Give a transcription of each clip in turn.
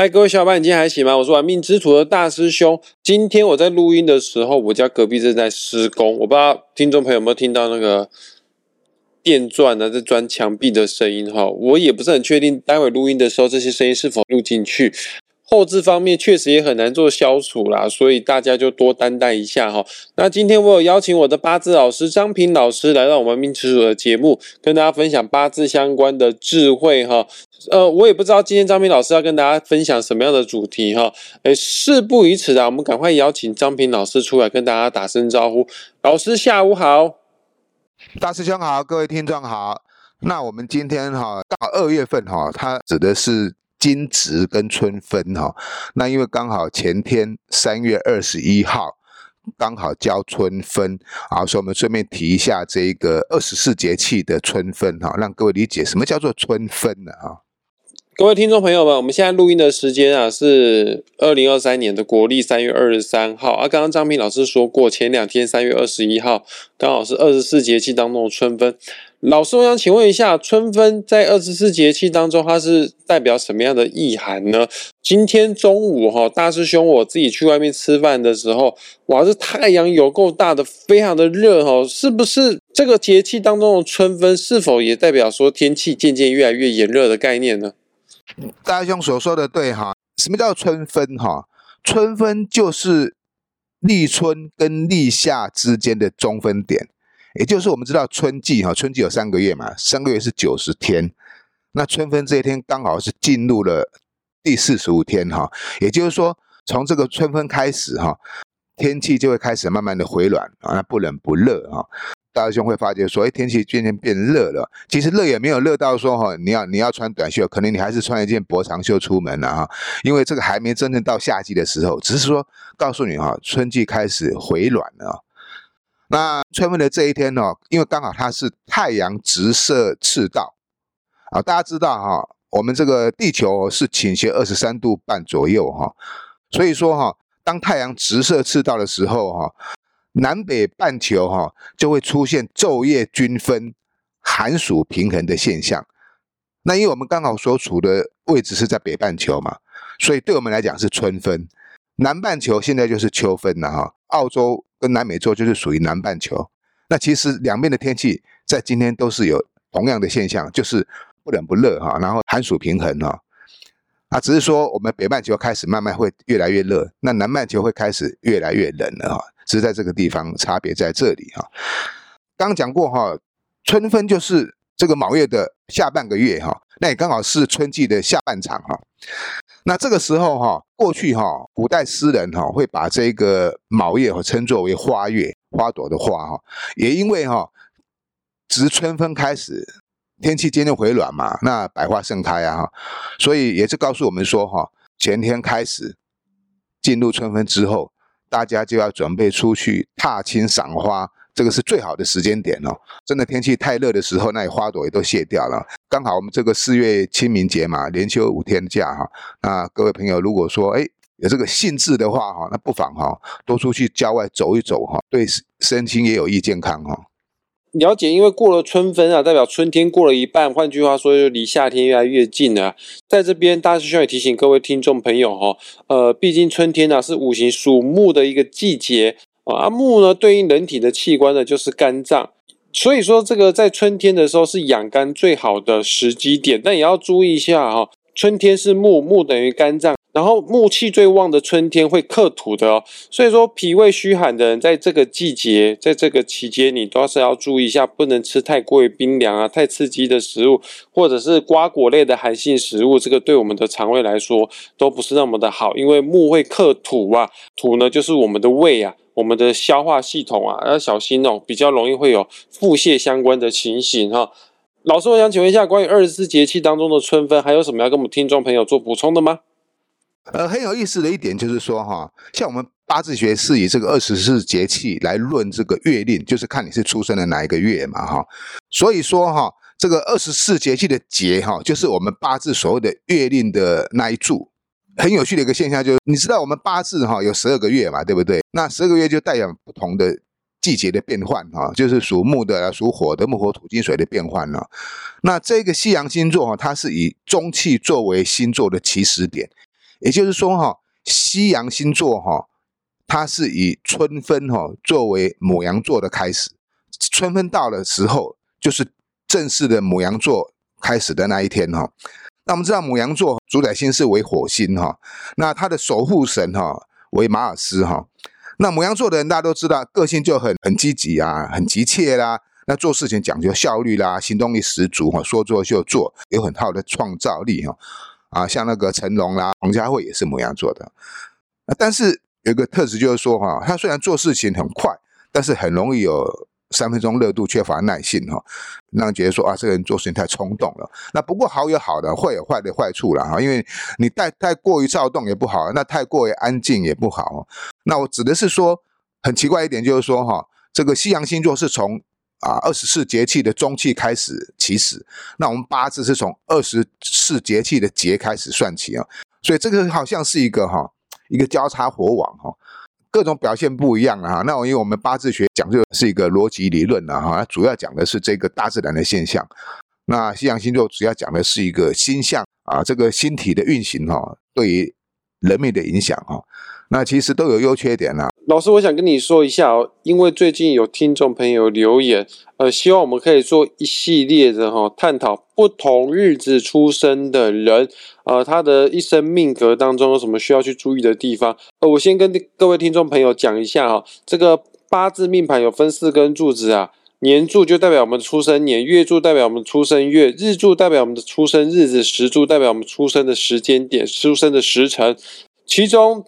嗨，各位小伙伴，你今天还行吗？我是玩命之徒的大师兄。今天我在录音的时候，我家隔壁正在施工，我不知道听众朋友有没有听到那个电钻呢在钻墙壁的声音哈。我也不是很确定，待会录音的时候这些声音是否录进去。后置方面确实也很难做消除啦，所以大家就多担待一下哈。那今天我有邀请我的八字老师张平老师来到我们命之主的节目，跟大家分享八字相关的智慧哈。呃，我也不知道今天张平老师要跟大家分享什么样的主题哈。诶，事不宜迟啊，我们赶快邀请张平老师出来跟大家打声招呼。老师下午好，大师兄好，各位听众好。那我们今天哈到二月份哈，它指的是。金值跟春分哈，那因为刚好前天三月二十一号刚好交春分啊，所以我们顺便提一下这个二十四节气的春分哈，让各位理解什么叫做春分呢啊。各位听众朋友们，我们现在录音的时间啊是二零二三年的国历三月二十三号啊。刚刚张平老师说过，前两天三月二十一号刚好是二十四节气当中的春分。老师，我想请问一下，春分在二十四节气当中，它是代表什么样的意涵呢？今天中午哈，大师兄我自己去外面吃饭的时候，哇，这太阳有够大的，非常的热哈，是不是这个节气当中的春分，是否也代表说天气渐渐越来越炎热的概念呢？大兄所说的对哈，什么叫春分哈？春分就是立春跟立夏之间的中分点，也就是我们知道春季哈，春季有三个月嘛，三个月是九十天，那春分这一天刚好是进入了第四十五天哈，也就是说从这个春分开始哈，天气就会开始慢慢的回暖啊，不冷不热哈。大师兄会发觉说，哎，天气渐渐变热了。其实热也没有热到说哈，你要你要穿短袖，可能你还是穿一件薄长袖出门了哈。因为这个还没真正到夏季的时候，只是说告诉你哈，春季开始回暖了。那春分的这一天呢，因为刚好它是太阳直射赤道啊，大家知道哈，我们这个地球是倾斜二十三度半左右哈，所以说哈，当太阳直射赤道的时候哈。南北半球哈就会出现昼夜均分、寒暑平衡的现象。那因为我们刚好所处的位置是在北半球嘛，所以对我们来讲是春分。南半球现在就是秋分了哈。澳洲跟南美洲就是属于南半球。那其实两边的天气在今天都是有同样的现象，就是不冷不热哈，然后寒暑平衡哈。啊，只是说我们北半球开始慢慢会越来越热，那南半球会开始越来越冷了哈。只是在这个地方差别在这里哈。刚讲过哈，春分就是这个卯月的下半个月哈，那也刚好是春季的下半场哈。那这个时候哈，过去哈，古代诗人哈会把这个卯月哈称作为花月，花朵的花哈。也因为哈，值春分开始，天气渐渐回暖嘛，那百花盛开啊哈，所以也是告诉我们说哈，前天开始进入春分之后。大家就要准备出去踏青赏花，这个是最好的时间点哦。真的天气太热的时候，那花朵也都谢掉了。刚好我们这个四月清明节嘛，连休五天假哈。那各位朋友，如果说哎有这个兴致的话哈，那不妨哈多出去郊外走一走哈，对身心也有益健康哈。了解，因为过了春分啊，代表春天过了一半，换句话说，就离夏天越来越近了。在这边，大师兄也提醒各位听众朋友哈，呃，毕竟春天呢是五行属木的一个季节啊，木呢对应人体的器官呢就是肝脏，所以说这个在春天的时候是养肝最好的时机点，但也要注意一下哈，春天是木，木等于肝脏。然后木气最旺的春天会克土的哦，所以说脾胃虚寒的人在这个季节，在这个期间，你都是要注意一下，不能吃太过于冰凉啊、太刺激的食物，或者是瓜果类的寒性食物，这个对我们的肠胃来说都不是那么的好，因为木会克土啊，土呢就是我们的胃啊，我们的消化系统啊，要小心哦，比较容易会有腹泻相关的情形哈。老师，我想请问一下，关于二十四节气当中的春分，还有什么要跟我们听众朋友做补充的吗？呃，很有意思的一点就是说，哈，像我们八字学是以这个二十四节气来论这个月令，就是看你是出生的哪一个月嘛，哈。所以说，哈，这个二十四节气的节，哈，就是我们八字所谓的月令的那一柱。很有趣的一个现象就是，你知道我们八字哈有十二个月嘛，对不对？那十二个月就代表不同的季节的变换，哈，就是属木的、属火的、木火土金水的变换了。那这个西洋星座哈，它是以中气作为星座的起始点。也就是说哈，西洋星座哈，它是以春分哈作为母羊座的开始，春分到的时候就是正式的母羊座开始的那一天哈。那我们知道母羊座主宰星是为火星哈，那它的守护神哈为马尔斯哈。那母羊座的人大家都知道，个性就很很积极啊，很急切啦。那做事情讲究效率啦，行动力十足哈，说做就做，有很好的创造力哈。啊，像那个成龙啦、黄家慧也是母羊座的。但是有一个特质就是说哈，他虽然做事情很快，但是很容易有。三分钟热度，缺乏耐性哈，让人觉得说啊，这个人做事情太冲动了。那不过好有好的，坏有坏的坏处了哈。因为你太太过于躁动也不好，那太过于安静也不好。那我指的是说，很奇怪一点就是说哈，这个西洋星座是从啊二十四节气的中气开始起始，那我们八字是从二十四节气的节开始算起啊，所以这个好像是一个哈一个交叉火网哈。各种表现不一样啊，那我因为我们八字学讲究是一个逻辑理论啊，哈，它主要讲的是这个大自然的现象。那西洋星座主要讲的是一个星象啊，这个星体的运行哈，对于人命的影响哈。那其实都有优缺点呐。老师，我想跟你说一下哦，因为最近有听众朋友留言，呃，希望我们可以做一系列的哈，探讨不同日子出生的人，呃，他的一生命格当中有什么需要去注意的地方。呃，我先跟各位听众朋友讲一下哈，这个八字命盘有分四根柱子啊，年柱就代表我们出生年，月柱代表我们出生月，日柱代表我们的出生日子，时柱代表我们出生的时间点，出生的时辰，其中。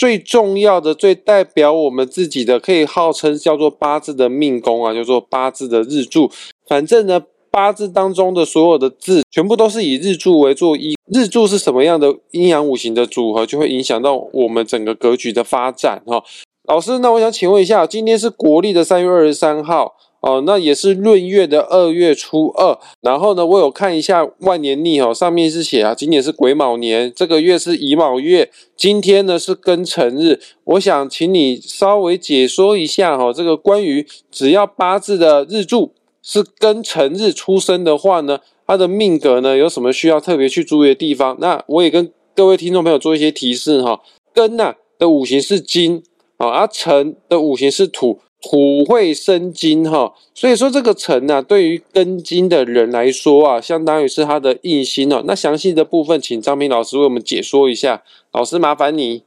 最重要的、最代表我们自己的，可以号称叫做八字的命宫啊，叫做八字的日柱。反正呢，八字当中的所有的字，全部都是以日柱为做一。日柱是什么样的阴阳五行的组合，就会影响到我们整个格局的发展哈。老师，那我想请问一下，今天是国历的三月二十三号。哦，那也是闰月的二月初二，然后呢，我有看一下万年历哦，上面是写啊，今年是癸卯年，这个月是乙卯月，今天呢是庚辰日。我想请你稍微解说一下哈，这个关于只要八字的日柱是庚辰日出生的话呢，他的命格呢有什么需要特别去注意的地方？那我也跟各位听众朋友做一些提示哈，庚呐的五行是金啊，而辰的五行是土。土会生金哈，所以说这个辰呢，对于庚金的人来说啊，相当于是他的印星哦。那详细的部分，请张平老师为我们解说一下。老师麻烦你。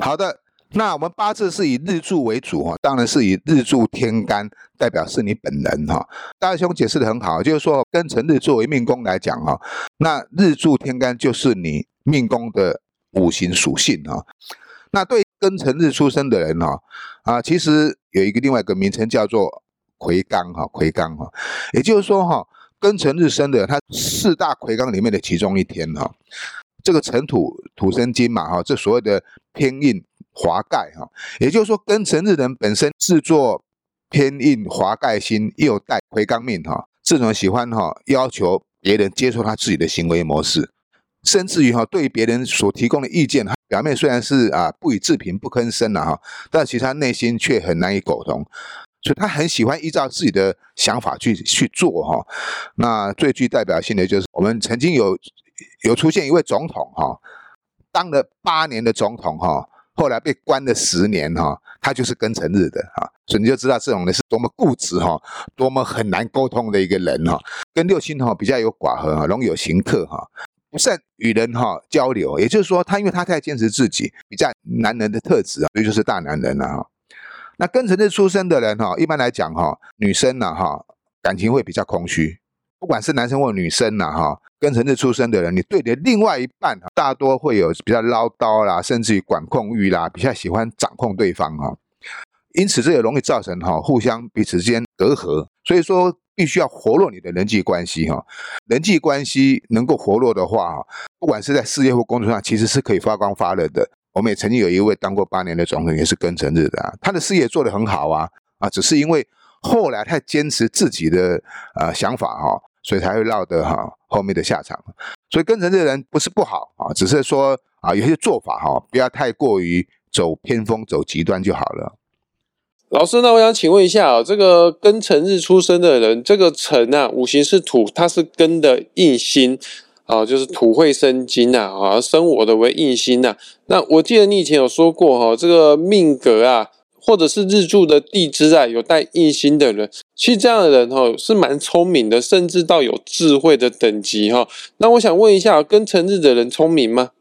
好的，那我们八字是以日柱为主哈，当然是以日柱天干代表是你本人哈。大兄解释的很好，就是说庚辰日作为命宫来讲哈，那日柱天干就是你命宫的五行属性哈。那对庚辰日出生的人哈，啊，其实。有一个另外一个名称叫做魁罡哈，魁罡哈，也就是说哈，庚辰日生的，他四大魁罡里面的其中一天哈，这个辰土土生金嘛哈，这所谓的偏印华盖哈，也就是说庚辰日人本身制作偏印华盖星，又带魁罡命哈，这种喜欢哈要求别人接受他自己的行为模式，甚至于哈对别人所提供的意见。表面虽然是啊不予置评不吭声了哈，但其实他内心却很难以苟同，所以他很喜欢依照自己的想法去去做哈。那最具代表性的就是我们曾经有有出现一位总统哈，当了八年的总统哈，后来被关了十年哈，他就是庚辰日的哈，所以你就知道这种人是多么固执哈，多么很难沟通的一个人哈，跟六星哈比较有寡合哈，容易有行客哈。不善与人哈交流，也就是说，他因为他太坚持自己，比较男人的特质啊，所以就是大男人了哈。那庚辰日出生的人哈，一般来讲哈，女生呢哈，感情会比较空虚，不管是男生或女生呢哈，庚辰日出生的人，你对你的另外一半大多会有比较唠叨啦，甚至于管控欲啦，比较喜欢掌控对方哈。因此，这也容易造成哈互相彼此之间隔阂，所以说。必须要活络你的人际关系哈，人际关系能够活络的话，不管是在事业或工作上，其实是可以发光发热的。我们也曾经有一位当过八年的总统，也是庚辰日的，他的事业做得很好啊啊，只是因为后来太坚持自己的呃想法哈，所以才会落得哈后面的下场。所以庚辰日的人不是不好啊，只是说啊有些做法哈，不要太过于走偏锋、走极端就好了。老师，那我想请问一下啊，这个庚辰日出生的人，这个辰啊，五行是土，它是庚的印星啊，就是土会生金呐，啊，生我的为印星呐。那我记得你以前有说过哈，这个命格啊，或者是日柱的地支啊，有带印星的人，其实这样的人哈是蛮聪明的，甚至到有智慧的等级哈。那我想问一下，庚辰日的人聪明吗？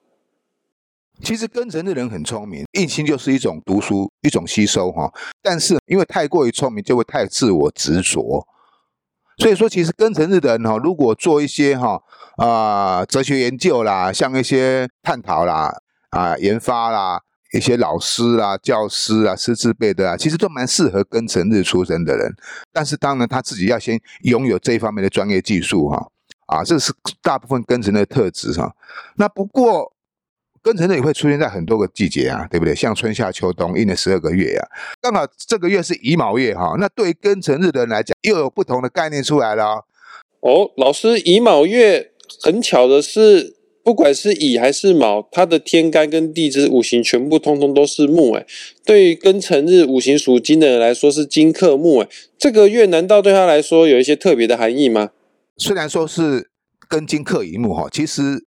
其实庚辰的人很聪明，印星就是一种读书、一种吸收哈。但是因为太过于聪明，就会太自我执着。所以说，其实庚辰日的人哈，如果做一些哈啊哲学研究啦，像一些探讨啦啊研发啦，一些老师啦、教师啊、师资辈的啊，其实都蛮适合庚辰日出生的人。但是当然他自己要先拥有这一方面的专业技术哈啊，这是大部分庚辰的特质哈。那不过。庚辰日也会出现在很多个季节啊，对不对？像春夏秋冬一年十二个月呀，刚好这个月是乙卯月哈。那对庚辰日的人来讲，又有不同的概念出来了。哦，老师，乙卯月很巧的是，不管是乙还是卯，它的天干跟地支五行全部通通都是木哎。对于庚辰日五行属金的人来说，是金克木哎。这个月难道对他来说有一些特别的含义吗？虽然说是庚金克乙木哈，其实。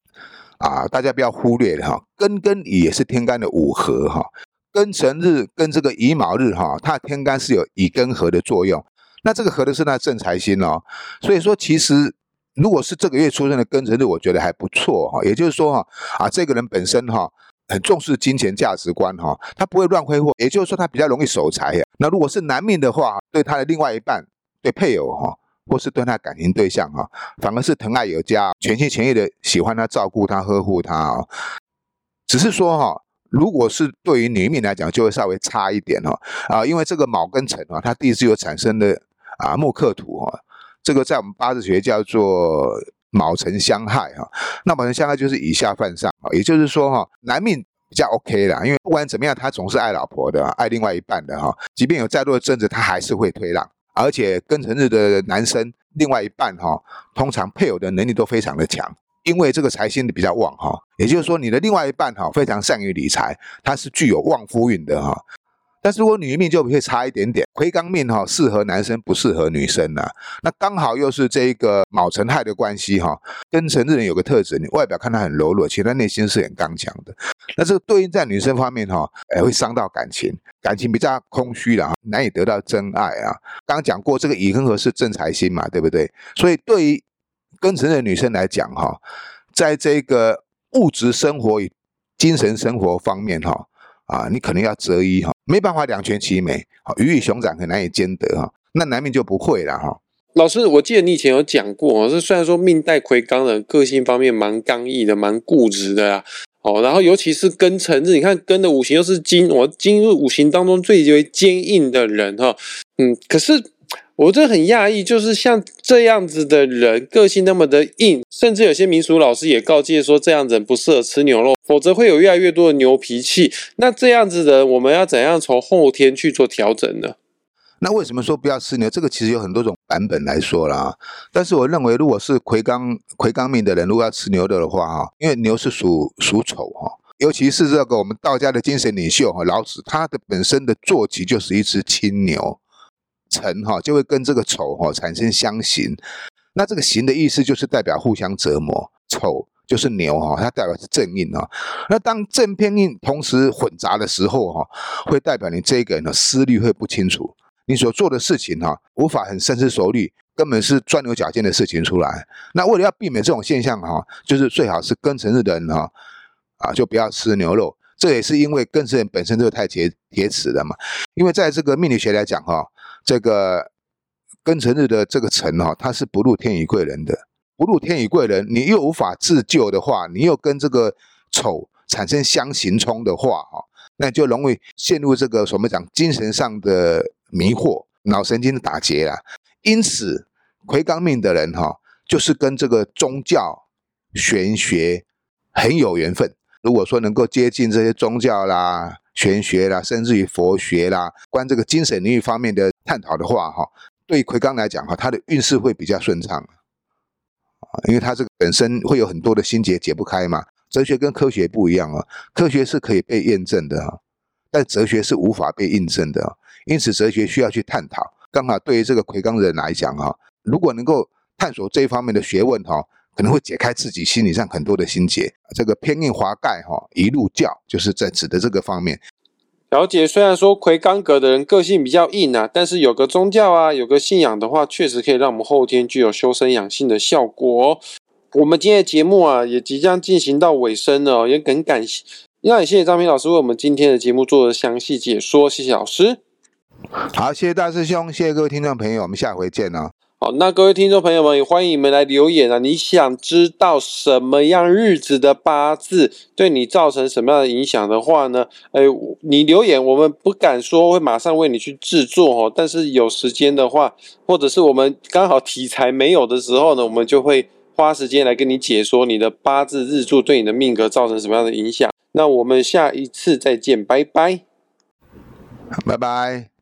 啊，大家不要忽略哈，庚跟乙也是天干的五合哈，庚辰日跟这个乙卯日哈，它的天干是有乙庚合的作用，那这个合的是那正财星哦，所以说其实如果是这个月出生的庚辰日，我觉得还不错哈，也就是说哈，啊这个人本身哈很重视金钱价值观哈，他不会乱挥霍，也就是说他比较容易守财呀。那如果是男命的话，对他的另外一半，对配偶哈。或是对他感情对象啊，反而是疼爱有加，全心全意的喜欢他、照顾他、呵护他啊。只是说哈，如果是对于女命来讲，就会稍微差一点哈啊，因为这个卯跟辰啊，它地支有产生的啊木克土哈，这个在我们八字学叫做卯辰相害哈。那卯辰相害就是以下犯上啊，也就是说哈，男命比较 OK 啦，因为不管怎么样，他总是爱老婆的，爱另外一半的哈，即便有再多的争执，他还是会退让。而且庚辰日的男生，另外一半哈，通常配偶的能力都非常的强，因为这个财星比较旺哈，也就是说你的另外一半哈，非常善于理财，他是具有旺夫运的哈。但是如果女命就会差一点点，魁罡命哈适合男生不适合女生呐。那刚好又是这一个卯辰亥的关系哈，庚辰日人有个特质，你外表看他很柔弱，其实他内心是很刚强的。那这个对应在女生方面哈，哎会伤到感情，感情比较空虚的哈，难以得到真爱啊。刚刚讲过这个乙庚合是正财星嘛，对不对？所以对于庚辰的女生来讲哈，在这个物质生活与精神生活方面哈。啊，你可能要择一哈，没办法两全其美，好鱼与熊掌很难以兼得哈。那男命就不会了哈。老师，我记得你以前有讲过，是虽然说命带魁罡的个性方面蛮刚毅的，蛮固执的啊。哦，然后尤其是庚辰日，你看庚的五行又是金，我金是五行当中最为坚硬的人哈。嗯，可是。我这很讶异，就是像这样子的人，个性那么的硬，甚至有些民俗老师也告诫说，这样人不适合吃牛肉，否则会有越来越多的牛脾气。那这样子的人，我们要怎样从后天去做调整呢？那为什么说不要吃牛？这个其实有很多种版本来说啦。但是我认为，如果是魁罡魁罡命的人，如果要吃牛肉的话，哈，因为牛是属属丑哈，尤其是这个我们道家的精神领袖哈老子，他的本身的坐骑就是一只青牛。辰哈就会跟这个丑哈产生相刑，那这个刑的意思就是代表互相折磨。丑就是牛哈，它代表是正印哈。那当正偏印同时混杂的时候哈，会代表你这个人的思虑会不清楚，你所做的事情哈无法很深思熟虑，根本是钻牛角尖的事情出来。那为了要避免这种现象哈，就是最好是庚辰日的人哈啊就不要吃牛肉。这也是因为庚辰人本身就是太铁铁齿的嘛。因为在这个命理学来讲哈。这个庚辰日的这个辰哈，它是不入天乙贵人的，不入天乙贵人，你又无法自救的话，你又跟这个丑产生相刑冲的话哈，那就容易陷入这个什么讲精神上的迷惑，脑神经的打结啊。因此，魁罡命的人哈，就是跟这个宗教玄学很有缘分。如果说能够接近这些宗教啦。玄学啦，甚至于佛学啦，关这个精神领域方面的探讨的话，哈，对魁罡来讲，哈，他的运势会比较顺畅啊，因为他这个本身会有很多的心结解不开嘛。哲学跟科学不一样啊，科学是可以被验证的哈，但哲学是无法被印证的，因此哲学需要去探讨。刚好对于这个魁罡人来讲，哈，如果能够探索这一方面的学问，哈，可能会解开自己心理上很多的心结。这个偏硬华盖哈，一路教就是在指的这个方面。了解，虽然说魁罡格的人个性比较硬啊，但是有个宗教啊，有个信仰的话，确实可以让我们后天具有修身养性的效果。我们今天的节目啊，也即将进行到尾声了，也很感谢，也很谢谢张平老师为我们今天的节目做的详细解说，谢谢老师。好，谢谢大师兄，谢谢各位听众朋友，我们下回见哦。好，那各位听众朋友们，也欢迎你们来留言啊！你想知道什么样日子的八字对你造成什么样的影响的话呢？哎，你留言，我们不敢说会马上为你去制作哦，但是有时间的话，或者是我们刚好题材没有的时候呢，我们就会花时间来跟你解说你的八字日柱对你的命格造成什么样的影响。那我们下一次再见，拜拜，拜拜。